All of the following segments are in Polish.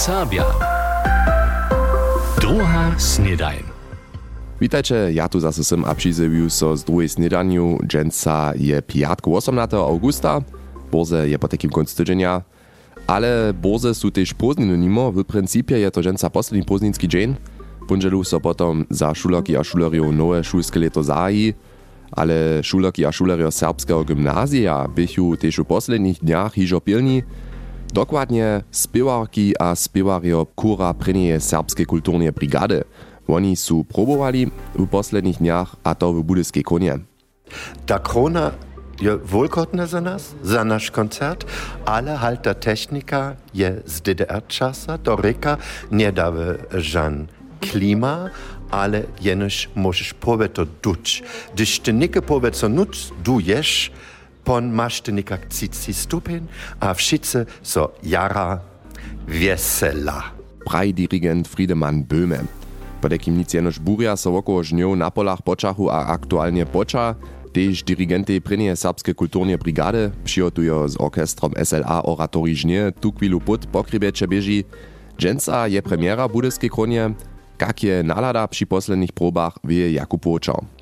Serbia. Druga snedajn. Witajcie, ja tu zase sem a přizewiu so z druhej snedaniu. Dženca je piatku 18. augusta, borze je po takim koncu tydzienia. Ale borze sú tež pozdniny nimo, w principie je to dženca posledný pozdninski dzień. Punželu so za šulerki a šuleriov nowe šulske leto zaji, ale šulerki a šulerio serbskeho gymnázia bychu tež v posledných dniach hižo pilni, Dokładnie spiewarki a spiewario kura prenie serbskiej kulturnej brigady. Oni su probowali w posledních dniach a to w budyskiej konie. Ta krona je wohlkotna za nas, za nasz koncert, ale halt ta technika je z DDR czasa, to reka nie dawe żan klima, ale jenoż możesz powie to duć. Gdyż ty nie powie co nuc, du jesz, pon masz ty nikak cici stupen, a wszyscy so jara wesela. Praj dirigent Friedemann Böhme. Po takim nic jenož burja so około žnjov na polach počachu a aktualnie poča, Tež dirigente prenie serbske kulturne brigady přihotujo z orkestrom SLA Oratorii Žnie tu chwilu put pokrybeče bieži. Dženca je premiera budyskiej kronie, kak je nalada przy posledných probach wie Jakub Vočar.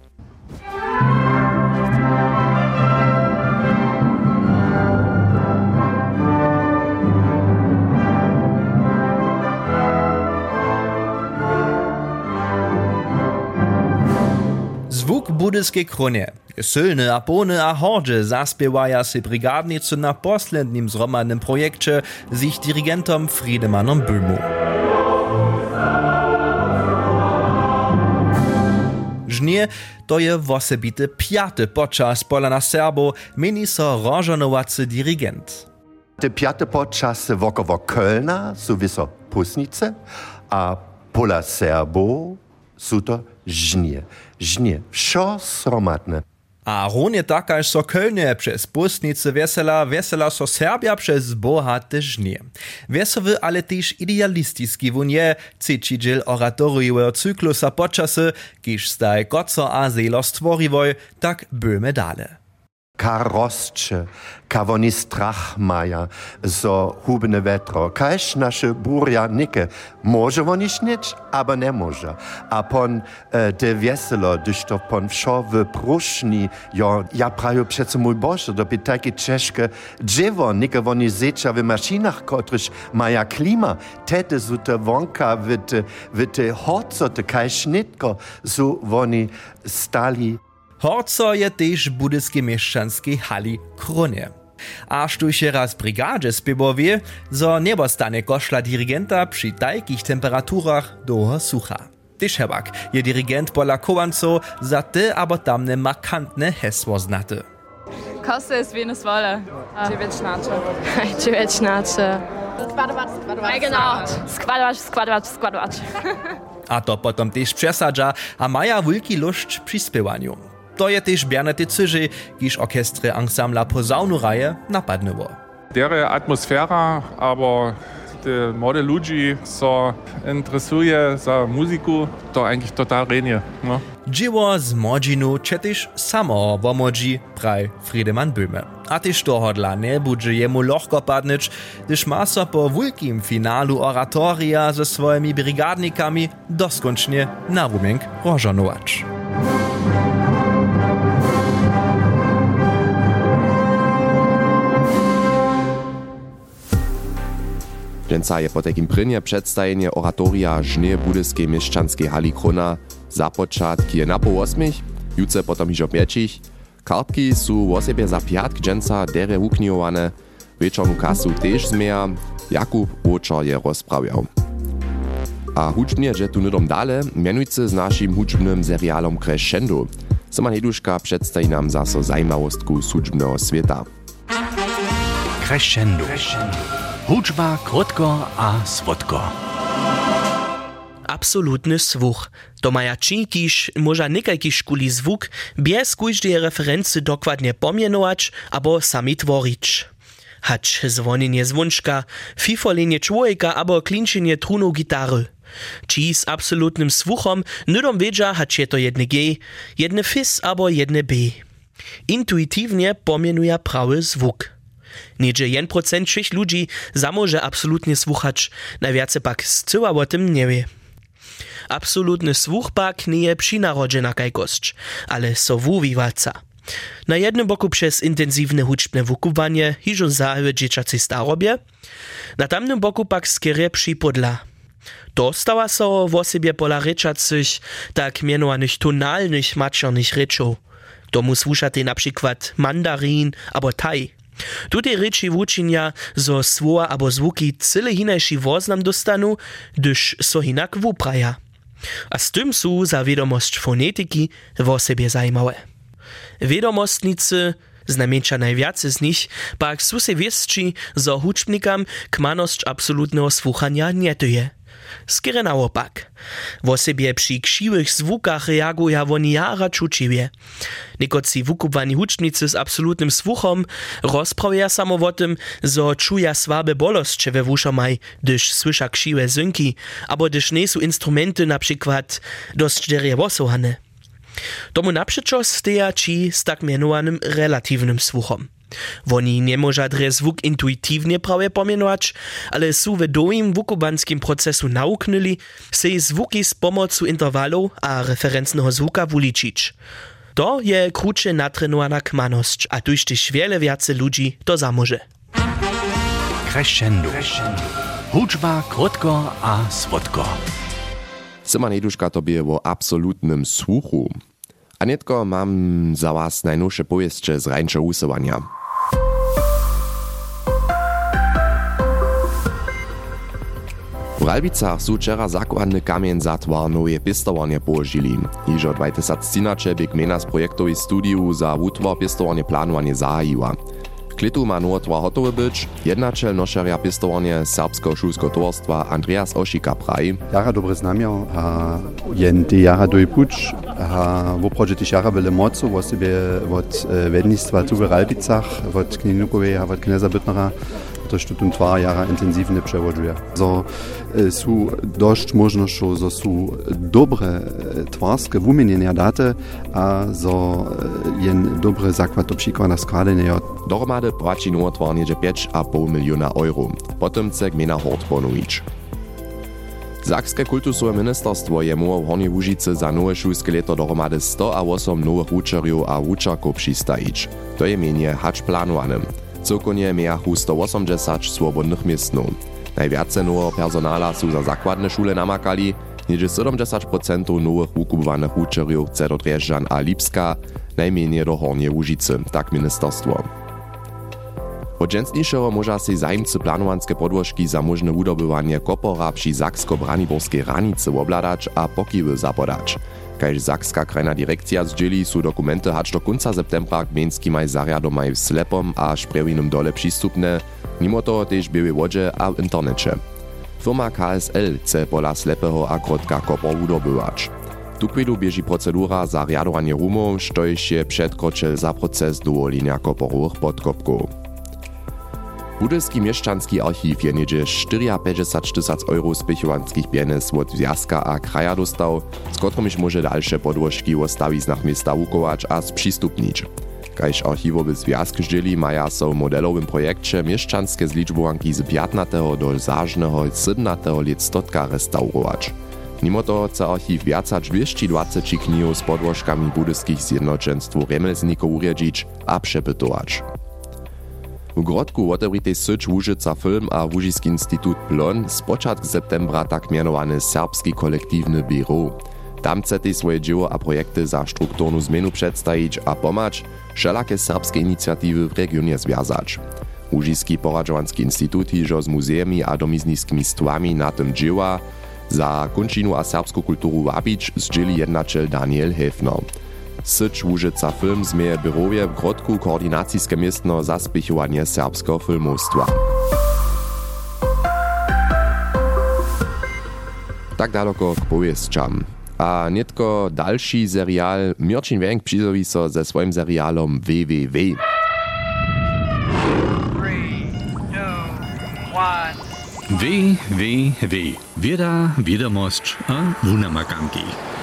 Zwuk budyskiej kronie. Sylny a pony a horde zaspiewaja si brigadnicy na poslednim zromadnym projekcie z ich dirigentom Friedemanom Böhmu. Żnie to je wosebity piaty podczas pola na Serbo, meni so rożonowacy dirigent. Te piate podczasy wokoło Kölna są wyso Pusnice, a pola są to. Żnie. Wszo sromadne. A runie takaż so Kölnie przez Pusnicy wesela, wesela so Serbia przez bohate żnie. Wesowy, ale też idealistiski wunie, cyci dziel oratoriowego cyklusa podczasy, kiż staj koco a zelo stworiwoj, tak böhme dale. Karoscze, kawoni strach maja, so hubne vetro, kaž naše burja nike. Może oni śnieć, aber nie może. A pon e, de weselo, gdyż to pon wszo w pruszni, jo, ja praju przece mój Boże, to by takie czeszke drzewo, nike oni zecza w maszynach, kotryż maja klima, tete su te wonka w te, w te hoco, te kaž nitko, su oni stali Horco je też budyskiej mieszczanskiej hali Kronie. A sztusie raz brigadzie spiewowie, zo niebo stanie koszla dirigenta przy takich temperaturach doho sucha. Tyż hebak je dirigent pola kowanco za te abo tamne markantne hesło znaty. Kosta jest Venezuela. Dziewięćnacze. Dziewięćnacze. Składować, składować. Genau. Składować, składować, składować. A to potom też przesadza, a maja wielki luszcz przy spiewaniu. To je też bierne te cyży, kiż orkestry ensembla Posaunu Reihe napadnyło. Dere atmosfera, aber te młode ludzi, co interesuje za muzyku, to eigentlich total renie. No. Dzieło z modzinu četyž samo womodzi praj Friedemann Böhme. A tyž to hodla ne budže jemu lohko padnič, gdyż ma so po wielkim finalu oratoria ze swoimi brigadnikami doskoncznie na rumienk rożonować. Dženca je po takim prynje przedstajenje oratoria Żnie budyskiej mieszczanskiej hali Krona za początki je na po osmich, juce potom hižo pięcich. Kartki su osebie za piatk dženca dere uknijowane, wieczornu kasu też Jakub Oczar je rozprawiał. A hudźbnie, że tu nudom dale, mianujcy z naszym hudźbnym serialom Crescendo. Sema Heduszka przedstawi nam zaso zajmawostku hudźbnego świata. Crescendo. Hudžba krótko a słodko. absolutny słuch. To maja činkiš, może nekajki škuli zwuk, bez kujždej referency dokładnie pomienować albo sami tvorić. Hać dzwonienie dzwonczka, fifolenie człowieka albo klinczenie trunu gitary. Ci z absolutnym słuchom nudom wiedzia, hać je to jedne G, jedne fis albo jedne B. Intuitywnie pomienuje prawy zwuk. Niedzie 1% všich ludzi zamože absolutnie słuchać, najwiace pak zcyła o tym nie wie. Absolutny słuch pak nie je przynarodzena kajkość, ale sowuwiwalca. Na jednym boku przez intensywne huczbne wukubanie hiżo zahyły dzieciacy starobie, na tamnym boku pak skierie przypodla. To stała so w osobie pola ryczacych, tak mianowanych tonalnych maczernych ryczów. Tomu słuchaty na przykład mandarin albo taj. Tutaj ryczy wuczynia, zo słowa albo zvuki cyle hinajszy woznam dostanu, gdyż so hinak wupraja. A z tym są za wiadomość fonetyki w osobie zajmowe. Wiadomostnicy, znamienča najwiacy z nich, pak su se wieszczy, zo huczbnikam kmaność absolutnego słuchania nie tuje. Skiery naopak. W osobie przy krzywych zwukach reagują oni jara czuciwie. Niekoci wukubwani hucznicy z absolutnym słuchom rozprawia samo o tym, czuja słabe bolosće we wuszomaj, gdyż słysza krzywe zynki, albo gdyż nie są instrumenty na przykład dość deriewosowane. Tomu naprzeczo steja ci z tak mianowanym relatywnym słuchom. Woni nie może zwuk intuitywnie prawie pomienować, ale su w doim wukubanskim procesu nauknęli se zvuki z pomocą interwalów a referencnego zvuka wuliczyć. To je krucze natrenowana kmaność, a tuż też wiele więcej ludzi to zamoże. Crescendo. Hudźba krótko a słodko. Syma Neduška tobie o absolutnym słuchu. A netko mam za was najnowsze powieście z rańcze usuwania. W Ralbicach su wczera zakładny kamień za twarnowe pistowanie położyli. Iżo 2013 bieg mena z projektowej studiu za utwar pistowanie planowanie zahajiła. Klitu ma notwar hotowy być, jednačel nošerja pistowanie serbskiego šulskiego towarstwa Andreas Ošika praj. Jara dobre znamio, a jen te jara doj puč, a w oprodzie tych jara byle mocu, wo sobie od wednictwa tu w Ralbicach, od Kninukowej, a od Kneza Bytnera, tu dva jara intenzivne przewodzuje. E, su dość możnością, so su dobre e, twarskie wumienienia date, a so e, jen dobre zakład obsikwana składenia. Dohromady płaci notwar niedzie 5,5 miliona euro. Potem chce gmina Hort ponowić. Sakske kultusowe ministerstwo je mu w Hornej Łužice za nowe šulske leto dohromady 108 nowych uczerjów a uczerków przystajić. To je mienie hacz planowanym. Cokonie miachu 180 swobodnych miestnów. Najwiace nowo personala su za zakładne szule namakali, niedzie 70% nowych wukupowanych uczerjów chce do Drjeżdżan a Lipska, najmniej do Hornej Łužice, tak ministerstwo. Od dżęsniejszego może się zajmcy planowanskie podłożki za możne udobywanie kopora przy saksko-braniborskiej ranicy obladać a pokiwy zapodać. Kaž Sakska krajna direkcja zdzieli su dokumenty hacz do końca septembra gmieńskimaj zariadomaj w Slepom a Szprewinym dole przystupne, mimo toho też były łodzie a w internecie. Firma KSL chce pola Slepeho a krotka kopor udobywać. Tu kwidu bieži procedura za riadowanie rumów, štož je przedkročel za proces dovolenia koporowych podkopków. Budyski mieszczanski archiw je niedzie 54 tysac euro spěchowanskich pienes od Zjazka a kraja dostał, z którymiž może dalsze podłożki ostawić nach miasta łukować a sprzystupnić. Kaž archiwowy związk zdzieli maja so w modelowym projekcie mieszczanskie zliczbowanki z 15 do zażnego 17 lat stotka restaurować. Mimo toho chce archiv viac aż 220 knihov z podłożkami budyskich zjednoczenstw remelzników urjedzić a przepytować. W Grodku otewritej syć Łużyca Film a Łużyski Instytut Plon z początku septembra tak mianowany Serbski Kolektywny Biro. Tam chcete swoje dzieło a projekty za strukturną zmianu przedstawić a pomać wszelakie serbskie inicjatywy w regionie związać. Łużyski Poradżowanski Instytut hiżo z muzeami a domizniskimi stwami na tym dzieła za kunčinu a serbsku kulturu wabić zdzieli jednačel Daniel Hefner. Syć Łużyca Film zmieje biurowie w Grodku koordynacijskie miestno za spěchowanie serbskiego filmowstwa. Tak daleko k powiesćam. A netko dalszy serial Mirčin Wenk přizoví so ze swoim serialom WWW. W, W, W. Wieda, wiadomość a wunamakanki.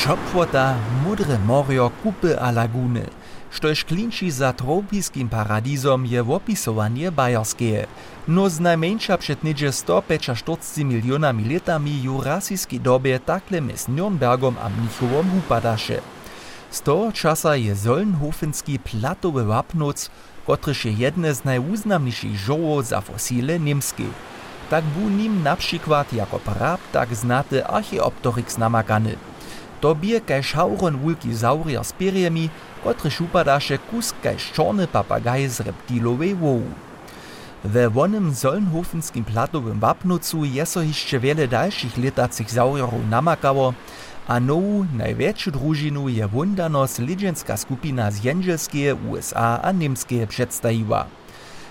Chopwota, mudre morio, kupy a laguny. Štož klinči za tropiskim paradizom je opisowanie bajerskie. No z najmniejsza przed niedzie 145 milionami latami jurasiskiej dobie takle Nürnbergom a Mnichowom upadaše. Z toho časa je Zolnhofenski platowy wapnuc, kotryż je jedne z najwuznamniejszych żołów za fosile niemskie. Tak był nim na przykład jako prab tak znaty Archeopteryx namakany. To bie kaj šauron wulki zaurier z perjemi, kotryż upadaše kus kaj czorny papagaj z reptilowej wołu. We wonym Zolnhofenskim platowym wapnucu je so jeszcze wiele dalszych latacych zaurierów namakało, a nowu największą drużinu je wundano sledźenska skupina z Jędrzelskie, USA a Niemskie przedstawiła.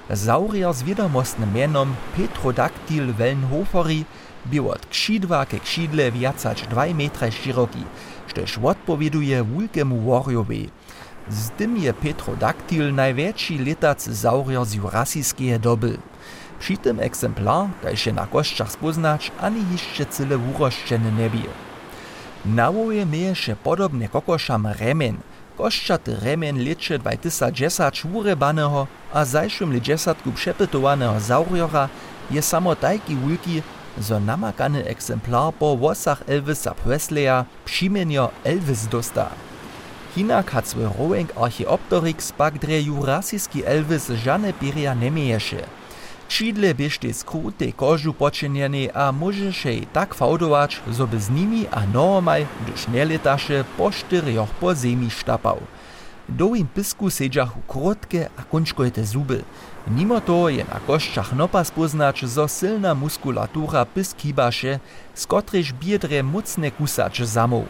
Zaurier z wiadomostnym mianom Petrodactyl Wellenhoferi był od krzydła ke krzydle wiacać 2 metra szeroki, štož odpowieduje wulkemu worjowej. Z tym je Petrodactyl największy letacy zaurier z jurasijskiej doby. Przy tym egzemplar, kajż się na kościach spoznać, ani jeszcze cyle uroszczeny nie bie. Na łowie mieje się podobnie kokoszam remen. Koszczaty remen lecze 2010 urebanego, a zajszym le dziesiątku przepytowanego zauriera je samo tajki wulki, zo namakany egzemplar po włosach Elvisa Presleya przymienio Elvis dosta. Hinak hat swój rołęk Archeopteryx pak dre jurasijski Elvis żane peria nie mieješe. Krzidle biešte skróty kożu poczynieni a może się tak fałdować, zo by z nimi a normaj, gdyż nie letaše, po czterech po zemi sztapał. Do im pisku sedzachu krótkie a kunčkojte zuby. Mimo to je na koščach nopa spoznać, zo silna muskulatura pysk hibaše, z biedre mocne kusać zamów.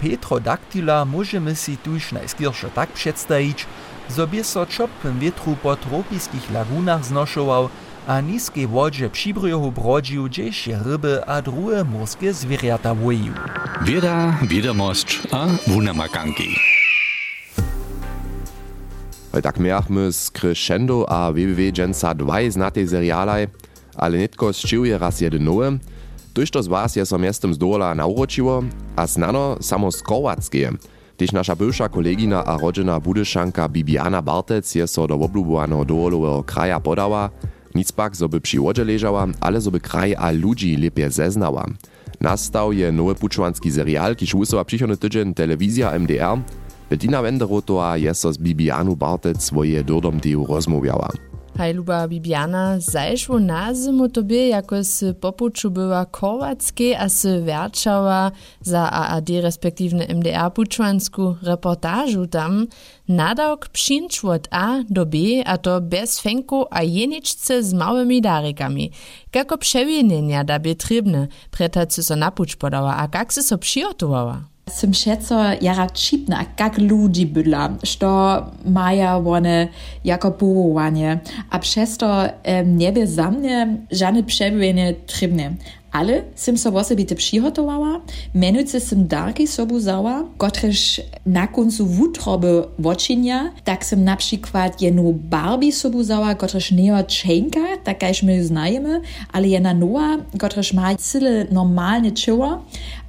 Petrodactyla możemy si tuż najskierszo tak przedstawić, zo by so czopym wietru po tropiskich lagunach znoszował, a niskiej wodzie przybryjohu brodził, gdzieś ryby a drugie morskie zwierzęta wojił. Wieda, wiadomość a wunamakanki. Tak miachmy z Crescendo a www.gensa 2 znatej serialaj, ale nitko zčiuje raz jeden nowy. Tuž to z was je so miestem z dola nauročiło, a znano samo z Korwackie. Tyž nasza bywsza kolegina a rodzina Budyszanka Bibiana Bartec je so do oblubowanego dołowego kraja podała, nic pak zoby ale zoby kraj a ludzi lepiej zeznała. Nastał je nowy puczwanski serial, kiż usowa przychodny tydzień telewizja MDR, Bettina Wenderotoa je so z Bibianu Bartec swoje dordomdeju rozmawiała. Hej, luba Bibiana, zajszło na zimu tobie, jako s popuczu była Korwackie, a s werczała za AAD, respektywnie MDR puczwansku reportażu tam, nadawk przyjść od A do B, a to bez fenku a jeniczce z małymi darykami. Kako przewienienia da by trybne, pretacy so napucz podała, a jak se so przygotowała? Sem šeco jara čipna, kak ludzi bydla, što maja one jako powołanie, a przez to um, nie by za mnie żadne przebywanie trybne. Ale sem so osobite przygotowała, menujce sem darki sobu zała, kotreż na końcu wutroby wočinia, tak sem na przykład jedną Barbie sobu zała, kotreż nie od Czenka, tak jak my znajemy, ale jedna nowa, kotreż ma cyle normalne czoło,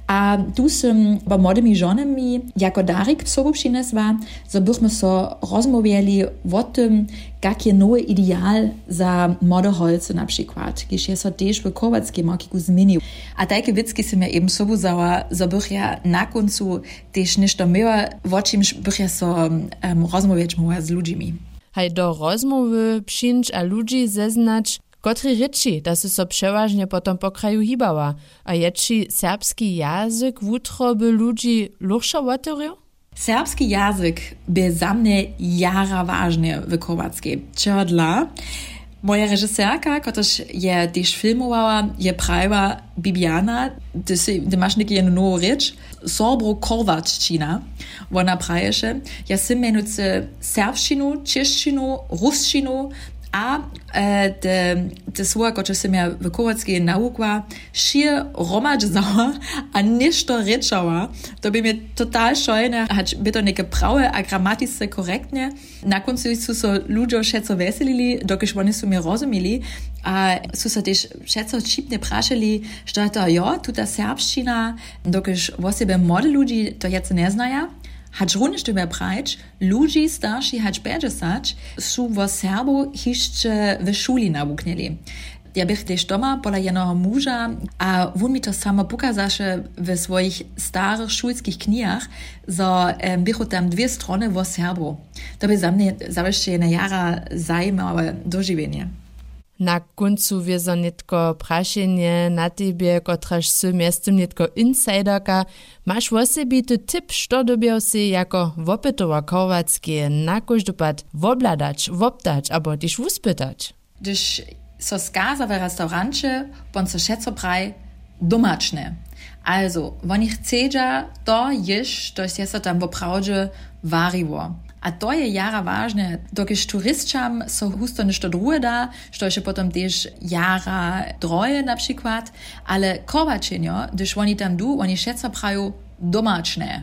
A tu sem v mladými ženami, jako Darik Psobovšines var, så bychom so rozmověli o tom, jak je nový ideál za modoholce například, když je so tež v Kovackém okiku změnil. A také vždycky jsem ja eben sobu zała, so bych ja na koncu tež nešto měla, o čemž bych ja so um, rozmověč mohla s ludźmi. Haj do rozmowy, przyjęć a ludzi zeznać, Kotry ryczy, da sy so przeważnie potom po kraju hibała, a ječi serbski jazyk wutroby ludzi luchsza wateriu? Serbski jazyk by za mnie jara ważny w Kowackiej. Czerdla, moja reżyserka, kotreż je też filmowała, je prawa Bibiana, ty, masz niekie jedną nową rzecz, Sobro Korwaczcina, ona prajesze, ja sy menuce serbszczynu, czeszczynu, ruszczynu, a e, te, te słowa, które się ja w Kowackiej naukła, schier romać zała, a ništo rečała, to by mnie total szojne, hać by to neke prawe a gramatyce korektne. Na końcu su so ludzie všetko veselili, dokiż oni su mi rozumili, a so też všetko čipne prašali, što to jo, tuta serbština, dokiż o sebe młode ludzi to jetzt nie znaja, Tebe prajč, ludzi starši hać beđesać su vo Serbu hišće v šuli nabuknili. Ja bych też doma pola jednoho muža a on mi to samo pokazaše w swoich starych szulskich knihach, so um, bychu tam dwie strony vo Serbu. To by za mnie zawsze jedna jara zajmowe dożywienie. Na końcu wiezo nitko prašenje na tebie, kotraž sy miestem nitko insiderka, masz wosebity tip, što jako wopytowa kowackie na koždopad wobladać, wobdać, abo tiž wuspytać. Gdyż so skaza w restaurancie, bon so šeco praj domačne. Also, oni chcedza to jeść, to so tam prawdzie wariło. A to je jara ważne, dokiż turystom so husto nešto drugie da, što się potem też jara droje na przykład, ale kowaczynio, gdyż oni tam du, oni šeco prają domačne.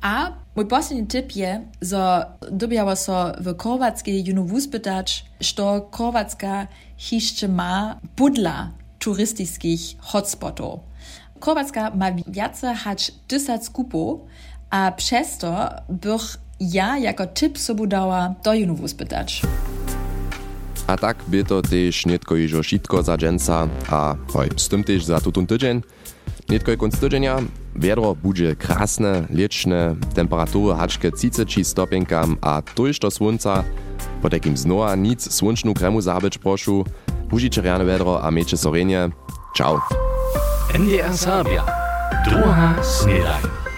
A mój posledný tip je, że dobiała so w Korwackiej juno wuspytać, što Korwacka hiszcze ma budla turystycznych hotspotów. Korwacka ma więcej hać tysac skupów, a przez to bych ja jako tip sobu dała do juno wuspytać. A tak by to też nitko iżo šitko za dżęca, a hoj, z tym też za tutun tydzień. Nitko konc tydzienia, wiadro będzie krasne, liczne, temperatury haczke 30 stopienkam, a tuż do słońca, po takim znowa nic słonczną kremu zabyć proszę, użycie rane wiadro a miecze sorenie. Ciao. NDR Sabia. Druga Snedaj.